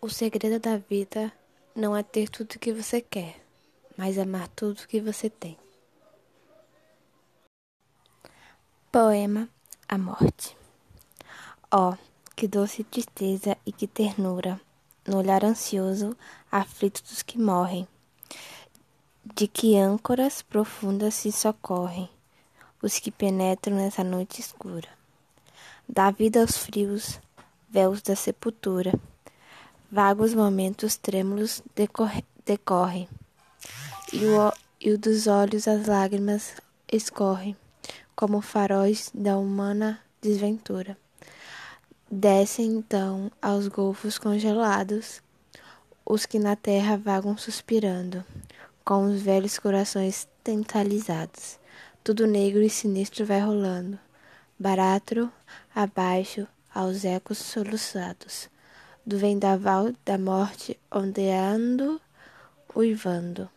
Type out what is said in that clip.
O segredo da vida não é ter tudo o que você quer, mas amar tudo o que você tem. Poema A Morte oh, que doce tristeza e que ternura no olhar ansioso, aflito dos que morrem, de que âncoras profundas se socorrem os que penetram nessa noite escura. Dá vida aos frios véus da sepultura Vagos momentos trêmulos decorrem, e o, e o dos olhos as lágrimas escorrem, como faróis da humana desventura. Descem então aos golfos congelados os que na terra vagam suspirando, com os velhos corações tentalizados. Tudo negro e sinistro vai rolando, barato abaixo aos ecos soluçados do vendaval da morte ondeando, uivando.